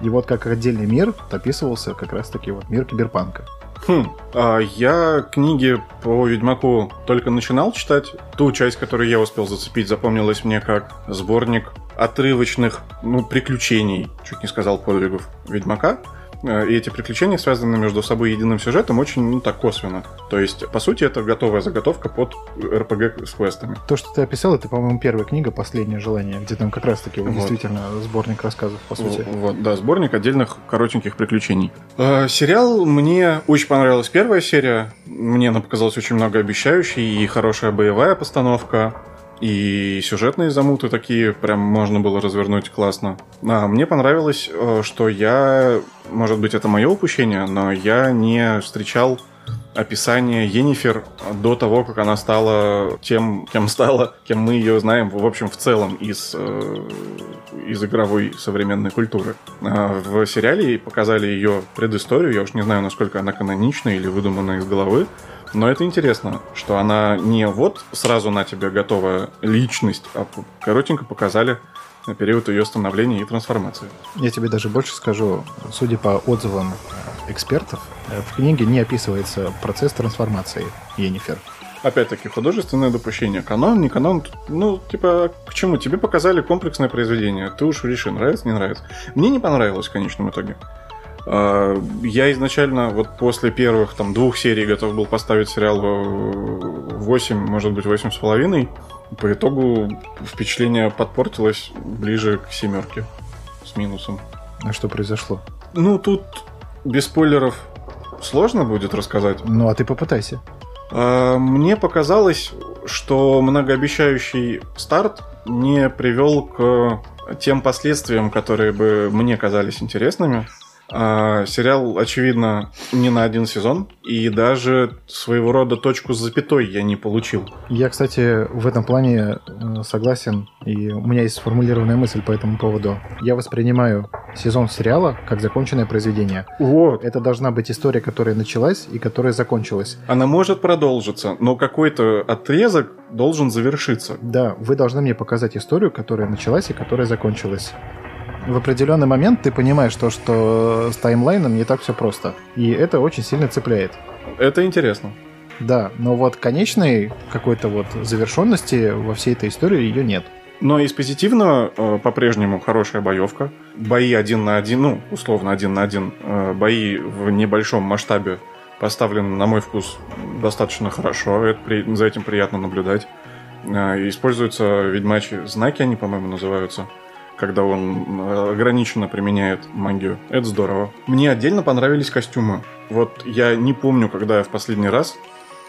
И вот как отдельный мир описывался как раз-таки вот мир киберпанка. Хм, а я книги по Ведьмаку только начинал читать. Ту часть, которую я успел зацепить, запомнилась мне как сборник отрывочных, ну, приключений, чуть не сказал подвигов Ведьмака. Э, И эти приключения связаны между собой единым сюжетом очень, ну, так косвенно. То есть, по сути, это готовая заготовка под РПГ с квестами. То, что ты описал, это, по-моему, первая книга «Последнее желание», где там как раз-таки вот действительно сборник рассказов, по сути. Вот, да, сборник отдельных коротеньких приключений. Э, сериал мне очень понравилась первая серия. Мне она показалась очень многообещающей, и хорошая боевая постановка, и сюжетные замуты такие, прям можно было развернуть классно. А мне понравилось, э, что я, может быть, это мое упущение, но я не встречал описание Енифер до того, как она стала тем, кем стала, кем мы ее знаем, в общем, в целом из, э, из игровой современной культуры. А В сериале показали ее предысторию, я уж не знаю, насколько она канонична или выдумана из головы, но это интересно, что она не вот сразу на тебе готовая личность, а коротенько показали период ее становления и трансформации. Я тебе даже больше скажу, судя по отзывам э, экспертов, э, в книге не описывается процесс трансформации Енифер. Опять-таки, художественное допущение. Канон, не канон. Ну, типа, к чему? Тебе показали комплексное произведение. Ты уж реши, нравится, не нравится. Мне не понравилось в конечном итоге. А, Я изначально, вот после первых там двух серий готов был поставить сериал в 8, может быть, 8 с половиной. По итогу впечатление подпортилось ближе к семерке с минусом. А что произошло? Ну, тут без спойлеров сложно будет рассказать. Ну, а ты попытайся. А, Мне показалось, что многообещающий старт не привел к тем последствиям, которые бы мне казались интересными. А, Сериал, очевидно, не на один сезон, и даже своего рода точку с запятой я не получил. Я, кстати, в этом плане э, согласен, и у меня есть сформулированная мысль по этому поводу. Я воспринимаю сезон сериала как законченное произведение. Вот. Это должна быть история, которая началась и которая закончилась. Она может продолжиться, но какой-то отрезок должен завершиться. Да, вы должны мне показать историю, которая началась и которая закончилась. В определенный момент ты понимаешь то, что с таймлайном не так все просто. И это очень сильно цепляет. Это интересно. Да, но вот конечной какой-то вот завершенности во всей этой истории ее нет. Но из позитивного э, по-прежнему хорошая боевка. Бои один на один, ну, условно один на один. э, бои в небольшом масштабе поставлены, на мой вкус, достаточно хорошо. Это при- за этим приятно наблюдать. Э, Используются ведьмачьи знаки, они, по-моему, называются когда он ограниченно применяет магию. Это здорово. Мне отдельно понравились костюмы. Вот я не помню, когда я в последний раз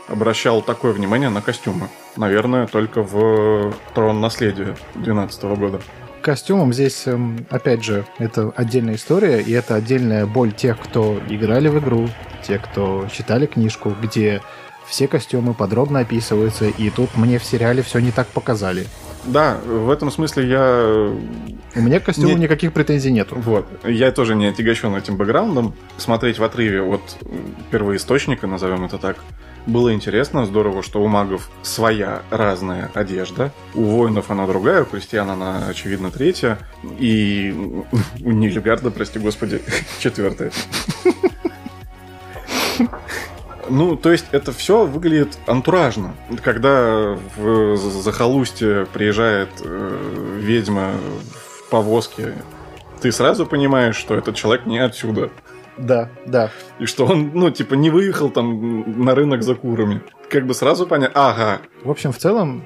обращал такое внимание на костюмы. Наверное, только в Трон Наследия 2012 года. Костюмом здесь, эм, опять же, это отдельная история, и это отдельная боль тех, кто играли в игру, те, кто читали книжку, где все костюмы подробно описываются, и тут мне в сериале все не так показали. Да, в этом смысле я... У меня к костюму Нет. никаких претензий нету. Вот. Я тоже не отягощен этим бэкграундом. Смотреть в отрыве от первоисточника, назовем это так, было интересно. Здорово, что у магов своя разная одежда. У воинов она другая, у крестьян она, очевидно, третья. И у Нильфгарда, прости господи, четвертая. Ну, то есть это все выглядит антуражно. Когда в захолустье приезжает э, ведьма в повозке, ты сразу понимаешь, что этот человек не отсюда. Да, да. И что он, ну, типа, не выехал там на рынок за курами. Как бы сразу понять, ага, В общем, в целом,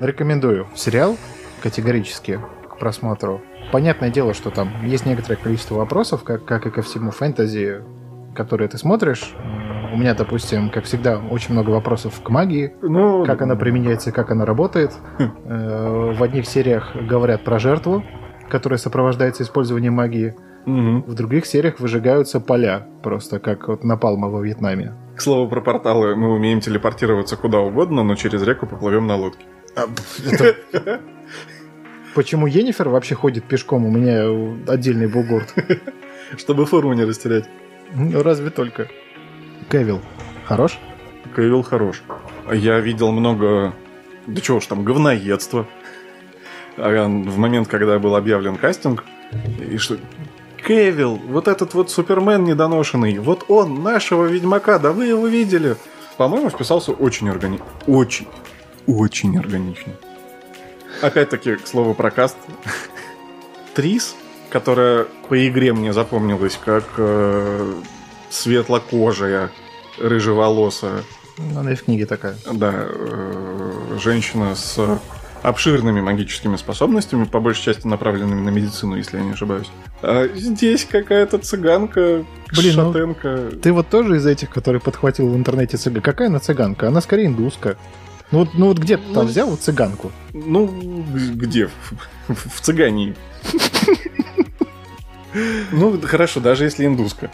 рекомендую сериал категорически к просмотру. Понятное дело, что там есть некоторое количество вопросов, как, как и ко всему фэнтези, которые ты смотришь. М, У меня, допустим, как всегда, очень много вопросов к магии, ну... как она применяется, как она работает. Э, В одних сериях говорят про жертву, которая сопровождается использованием магии. Мгм. В других сериях выжигаются поля, просто как вот напалма во Вьетнаме. К слову про порталы, мы умеем телепортироваться куда угодно, но через реку поплывем на лодке. Почему Енифер вообще ходит пешком? У меня э, отдельный бугурт. Чтобы форму не растерять. Ну, разве только. Кевилл. Хорош? Кевилл хорош. Я видел много... Да чего уж там, говноедства. А в момент, когда был объявлен кастинг, и что... Кевилл, вот этот вот Супермен недоношенный, вот он, нашего Ведьмака, да вы его видели. По-моему, вписался очень органично. Очень, очень органично. Опять-таки, к слову про каст. Трис, которая по игре мне запомнилась как э, светлокожая, рыжеволосая, Ну, Она и в книге такая. да, э, женщина с обширными магическими способностями, по большей части направленными на медицину, если я не ошибаюсь. А здесь какая-то цыганка, Блин, ну- шатенка. Ты вот тоже из этих, который подхватил в интернете цыганка? Какая она цыганка? Она скорее индуска. Ну вот, ну вот где ты там Ну, взял вот цыганку? Ну, где? В, в- цыгане. Ну, хорошо, даже если индуска.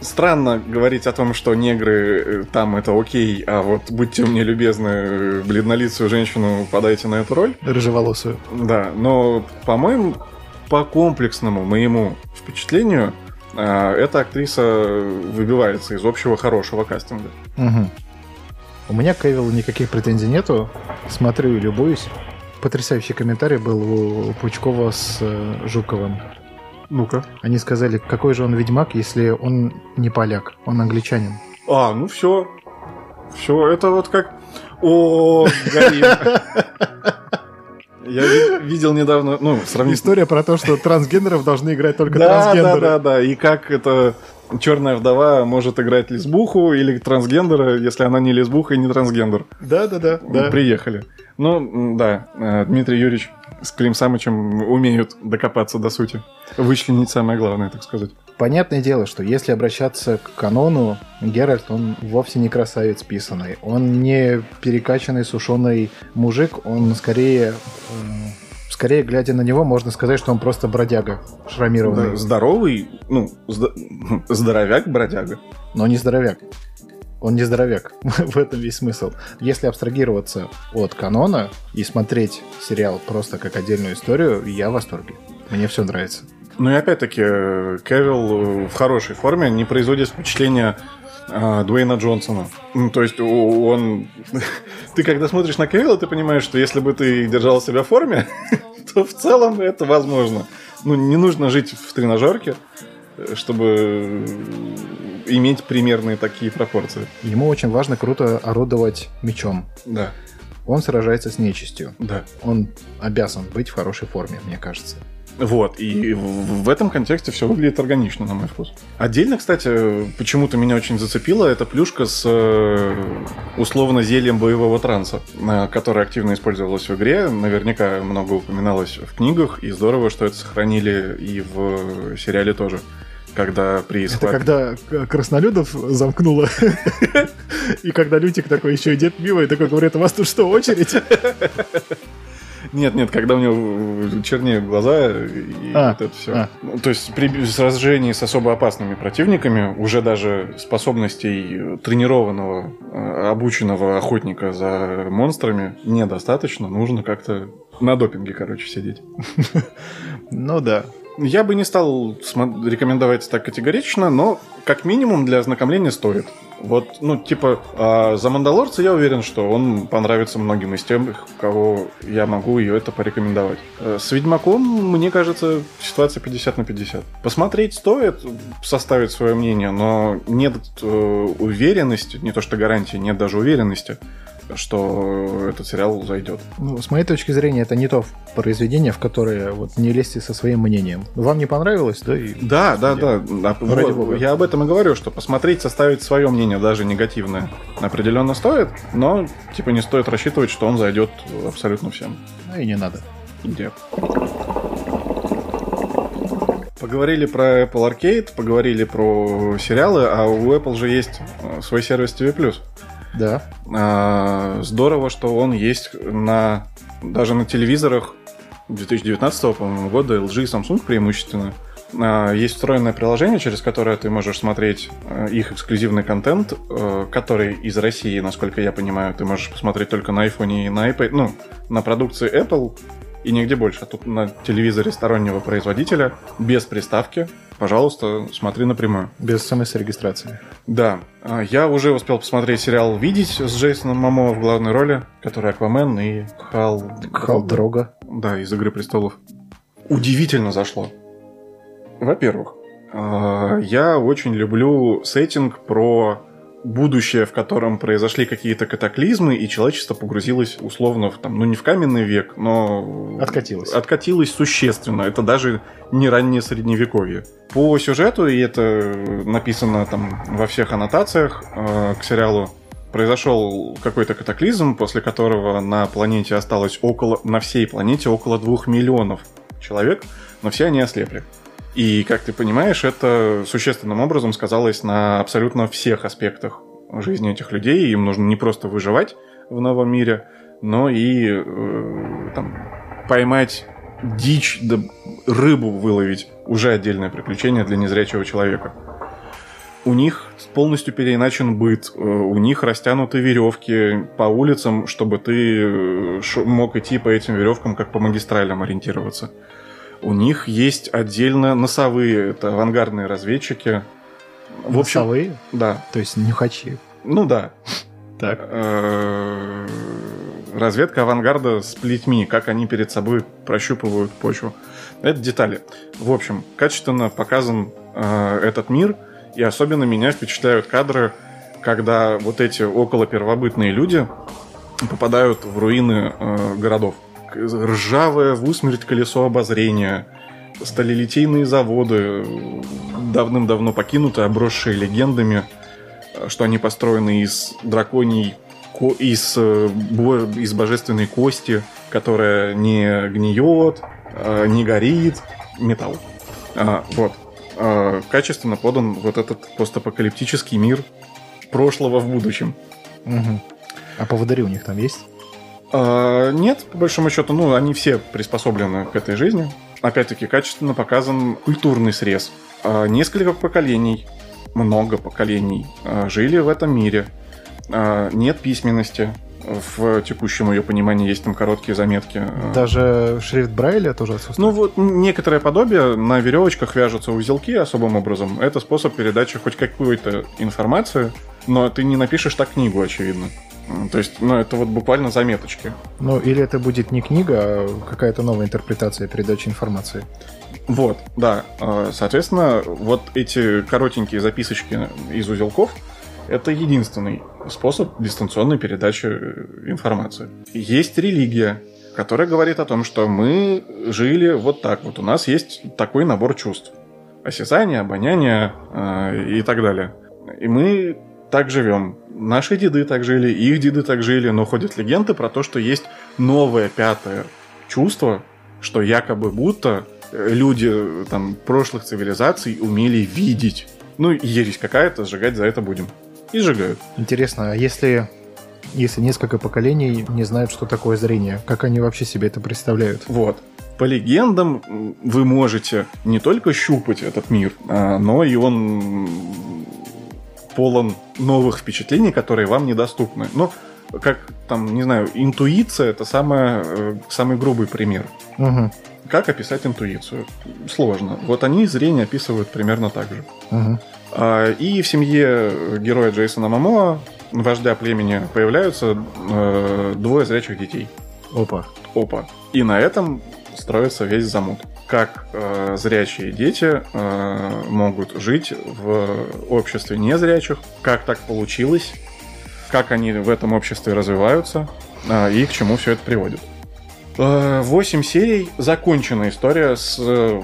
Странно говорить о том, что негры э, там это окей, а вот будьте мне любезны, э, бледнолицую женщину подайте на эту роль. Рыжеволосую. Да, но, по-моему, по комплексному моему впечатлению, а, эта актриса выбивается из общего хорошего кастинга. Мгм. У меня к Кевиллу никаких претензий нету. Смотрю и любуюсь. Потрясающий комментарий был у Пучкова с э, Жуковым. Ну-ка. Они сказали, какой же он ведьмак, если он не поляк, он англичанин. А, ну все. Все, это вот как... О, горим. Я ви- видел недавно, ну, сравнительно... История про то, что трансгендеров должны играть только Да, да, трансгендеры. да, да. И как это черная вдова может играть лесбуху или трансгендера, если она не лесбуха и не трансгендер. Да, да, да, да. Приехали. Ну, да, э, Дмитрий Юрьевич с Клим Самычем умеют докопаться до сути. Вычленить самое главное, так сказать. Понятное дело, что если обращаться к канону, Геральт, он вовсе не красавец писанный. Он не перекачанный, сушеный мужик, он скорее... Скорее, глядя на него, можно сказать, что он просто бродяга, шрамированный. Да, здоровый, ну, зда- здоровяк-бродяга. Но не здоровяк. Он не здоровяк. В этом весь смысл. Если абстрагироваться от канона и смотреть сериал просто как отдельную историю, я в восторге. Мне все нравится. Ну и опять-таки, э, Кевилл в хорошей форме не производит впечатления э, Дуэйна Джонсона. Ну, то есть он... Ты когда смотришь на Кевилла, ты понимаешь, что если бы ты держал себя в форме, то в целом это возможно. Ну, не нужно жить в тренажерке, э, чтобы иметь примерные такие пропорции. Ему очень важно круто орудовать мечом. Да, Он сражается с нечистью. да. Он обязан быть в хорошей форме, мне кажется. Вот, и в этом контексте все выглядит органично, на мой вкус. Отдельно, кстати, почему-то меня очень зацепила эта плюшка с э, условно зельем боевого транса, э, которая активно использовалась в игре, наверняка много упоминалось в книгах, и здорово, что это сохранили и в сериале тоже. Когда при Это схватке... когда к- краснолюдов замкнуло. И когда Лютик такой еще идет мимо и такой говорит, у вас тут что, очередь? Нет, нет, когда у него чернеют глаза и А, вот это все. а. то есть при сражении с особо опасными противниками уже даже способностей тренированного, э, обученного охотника за монстрами недостаточно. Нужно как-то на допинге, короче, сидеть. Ну да. Я бы не стал рекомендовать так категорично, но как минимум для ознакомления стоит. Вот, ну, типа, а, за Мандалорца я уверен, что он понравится многим из тех, кого я могу ее это порекомендовать. Э, С Ведьмаком, мне кажется, ситуация 50 на 50. Посмотреть стоит, составить свое мнение, но нет э, уверенности, не то что гарантии, нет даже уверенности, что этот сериал зайдет. Ну, с моей точки зрения, это не то произведение, в которое вот не лезьте со своим мнением. Вам не понравилось, да? И... Да, да, да. А, Ради вот, я об этом и говорю, что посмотреть, составить свое мнение, даже негативное, определенно стоит, но типа не стоит рассчитывать, что он зайдет абсолютно всем. Ну и не надо. Где? Поговорили про Apple Arcade, поговорили про сериалы, а у Apple же есть э, свой сервис TV+. Да. А, Здорово, что он есть на даже на телевизорах 2019 по-моему, года LG и Samsung преимущественно. А, Есть встроенное приложение, через которое ты можешь смотреть э, их эксклюзивный контент, э, который из России, насколько я понимаю, ты можешь посмотреть только на iPhone и на iPad, ну, на продукции Apple и нигде больше. А тут на телевизоре стороннего производителя, без приставки, пожалуйста, смотри напрямую. Без смс-регистрации. Да, а, я уже успел посмотреть сериал «Видеть» с Джейсоном Мамо в главной роли, который Аквамен и Хал... Хал Дрога. Да, из «Игры престолов». Удивительно зашло. Во-первых, а, я очень люблю сеттинг про будущее, в котором произошли какие-то катаклизмы, и человечество погрузилось условно в, там, ну не в каменный век, но... Откатилось. Откатилось существенно. Это даже не раннее средневековье. По сюжету, и это написано там во всех аннотациях э, к сериалу, произошел какой-то катаклизм, после которого на планете осталось около, на всей планете около двух миллионов человек, но все они ослепли. И, как ты понимаешь, это существенным образом сказалось на абсолютно всех аспектах жизни этих людей. Им нужно не просто выживать в новом мире, но и э, там, поймать дичь, да рыбу выловить. Уже отдельное приключение для незрячего человека. У них полностью переиначен быт, э, у них растянуты веревки по улицам, чтобы ты э, мог идти по этим веревкам, как по магистралям ориентироваться. У них есть отдельно носовые, это авангардные разведчики. В общем, Носовые? да. То есть нюхачи. Ну да. Так. Э, Разведка авангарда с плетьми, как они перед собой прощупывают почву. Это детали. В общем, качественно показан э, этот мир, и особенно меня впечатляют кадры, когда вот эти около первобытные люди попадают в руины э, городов. Ржавое в усмерть колесо обозрения, сталелитейные заводы, давным-давно покинутые, обросшие легендами, что они построены из драконий, ко- из, э, из божественной кости, которая не гниет, э, не горит, металл. А, вот. А, качественно подан вот этот постапокалиптический мир прошлого в будущем. Мгм. А поводыри у них там есть? А, нет, по большому счету, ну, они все приспособлены к этой жизни. Опять-таки, качественно показан культурный срез. А, несколько поколений, много поколений а, жили в этом мире. А, нет письменности. В текущем ее понимании есть там короткие заметки. Даже шрифт Брайля тоже отсутствует? Ну вот некоторое подобие, на веревочках вяжутся узелки особым образом. Это способ передачи хоть какой-то информации, но ты не напишешь так книгу, очевидно. То есть, ну, это вот буквально заметочки. Ну, или это будет не книга, а какая-то новая интерпретация передачи информации. Вот, да. Э, Соответственно, вот эти коротенькие записочки из узелков это единственный способ дистанционной передачи э, информации. Есть религия, которая говорит о том, что мы жили вот так вот. У нас есть такой набор чувств. Осязание, обоняние э, и так далее. И мы так живем. Наши деды так жили, их деды так жили, но ходят легенды про то, что есть новое пятое чувство, что якобы будто э, люди э, там прошлых цивилизаций умели видеть. Ну, ересь какая-то, сжигать за это будем. И сжигают. Интересно, а если, если несколько поколений не знают, что такое зрение, как они вообще себе это представляют? Вот. По легендам вы можете не только щупать этот мир, а, но и он полон новых впечатлений, которые вам недоступны. Но как там, не знаю, интуиция это самое, э, самый грубый пример. Угу, Как описать интуицию? Сложно. Вот они зрение описывают примерно так же. угу. И в семье героя Джейсона Мамоа, вождя племени, появляются э, двое зрячих детей. Опа. Опа. И на этом строится весь замут. Как э, зрячие дети э, могут жить в обществе незрячих, как так получилось, как они в этом обществе развиваются а, и к чему все это приводит. Э, Восемь серий, законченная история с э,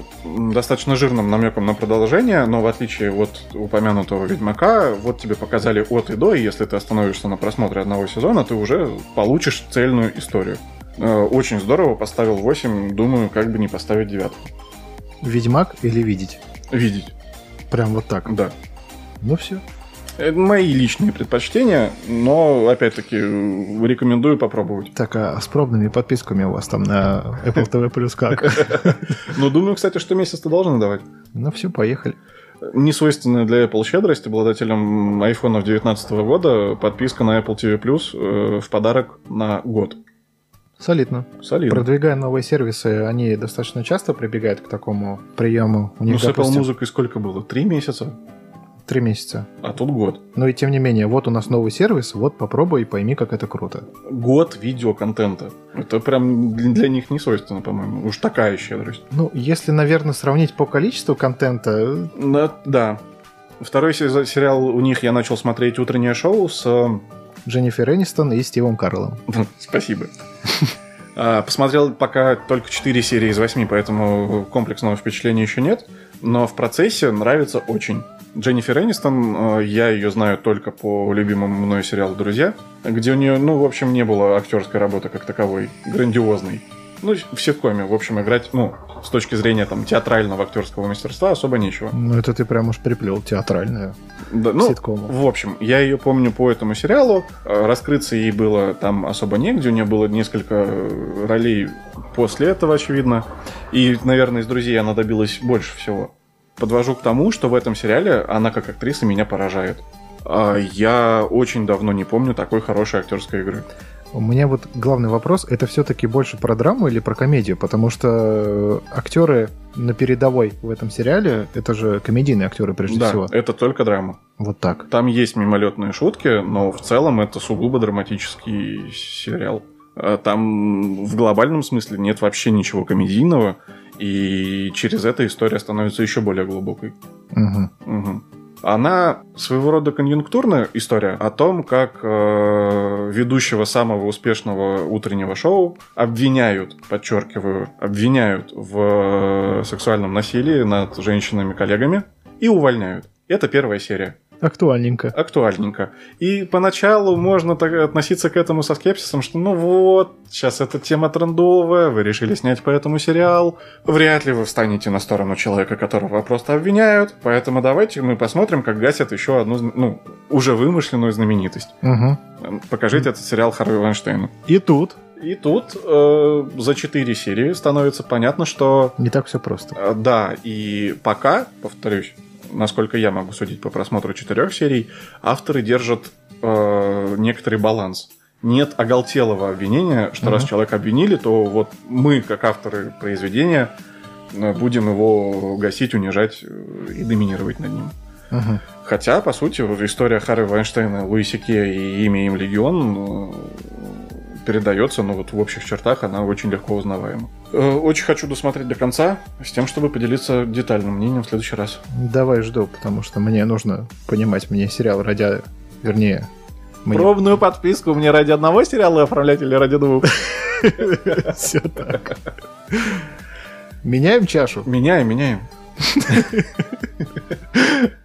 достаточно жирным намеком на продолжение, но в отличие от упомянутого Ведьмака, вот тебе показали от и до, и если ты остановишься на просмотре одного сезона, ты уже получишь цельную историю. Э, Очень здорово, поставил 8, думаю, как бы не поставить девятку. Ведьмак или видеть? Видеть, Прям вот так. да. Ну все. Это мои личные предпочтения, но, опять-таки, рекомендую попробовать. Так, а с пробными подписками у вас там на Apple TV Plus как? Но думаю, кстати, что месяц-то должны давать. Ну все, поехали. Несвойственная для Apple щедрость обладателям iPhone 2019 года подписка на Apple TV Plus э, в подарок на год. Солидно. Солидно. Продвигая новые сервисы, они достаточно часто прибегают к такому приему. У них, Ну, с Apple допустим, музыкой сколько было? Три месяца? три месяца. А тут год. Но и тем не менее, вот у нас новый сервис, вот попробуй и пойми, как это круто. Год видеоконтента. Это прям для для них не свойственно, по-моему. Уж такая щедрость. Ну, если, наверное, сравнить по количеству контента, Да. да. Второй се- сериал у них я начал смотреть утреннее шоу с э, Дженнифер Энистон и Стивом Карлом. Спасибо. А, Посмотрел пока только 4 серии из 8, поэтому комплексного впечатления еще нет. Но в процессе нравится очень. Дженнифер Энистон, э, я ее знаю только по любимому мной сериалу «Друзья», где у нее, ну, в общем, не было актерской работы как таковой, грандиозной. Ну, в ситкоме, в общем, играть, ну, с точки зрения там театрального актерского мастерства особо нечего. Ну, это ты прям уж приплел театральную. Да, ну, Ситкому. в общем, я ее помню по этому сериалу. Э, Раскрыться ей было там особо негде. У нее было несколько э, ролей после этого, очевидно. И, наверное, из друзей она добилась больше всего. Подвожу к тому, что в этом сериале она как актриса меня поражает. А Я очень давно не помню такой хорошей актерской игры. У меня вот главный вопрос, это все-таки больше про драму или про комедию? Потому что актеры на передовой в этом сериале, это же комедийные актеры прежде да, всего. это только драма. Вот так. Там есть мимолетные шутки, но в целом это сугубо драматический сериал. А Там в глобальном смысле нет вообще ничего комедийного, и через это история становится еще более глубокой. Мгм. Мгм. Она своего рода конъюнктурная история о том, как э, ведущего самого успешного утреннего шоу обвиняют, подчеркиваю, обвиняют в э, сексуальном насилии над женщинами-коллегами и увольняют. Это первая серия. Актуальненько. Актуальненько. И поначалу можно так относиться к этому со скепсисом, что ну вот, сейчас эта тема трендовая, вы решили снять по этому сериал, вряд ли вы встанете на сторону человека, которого просто обвиняют, поэтому давайте мы посмотрим, как гасят еще одну, ну, уже вымышленную знаменитость. Мгм. Покажите этот сериал Харви Вайнштейну. И тут И тут э, за четыре серии становится понятно, что не так все просто. Э, Да, и пока, повторюсь, насколько я могу судить по просмотру четырех серий, авторы держат э, некоторый баланс. Нет оголтелого обвинения, что Мгм. раз человека обвинили, то вот мы, как авторы произведения, э, будем его гасить, унижать э, и доминировать над ним. Мгм. Хотя, по сути, история Харви Вайнштейна, Луиси Кея и имя им Легион э, передается, но вот в общих чертах она очень легко узнаваема. Э, Очень хочу досмотреть до конца, с тем, чтобы поделиться детальным мнением в следующий раз. Давай жду, потому что мне нужно понимать, мне сериал ради... Вернее, мне... Пробную подписку мне ради одного сериала оформлять или ради двух? Все так. Меняем чашу? Меняем, меняем.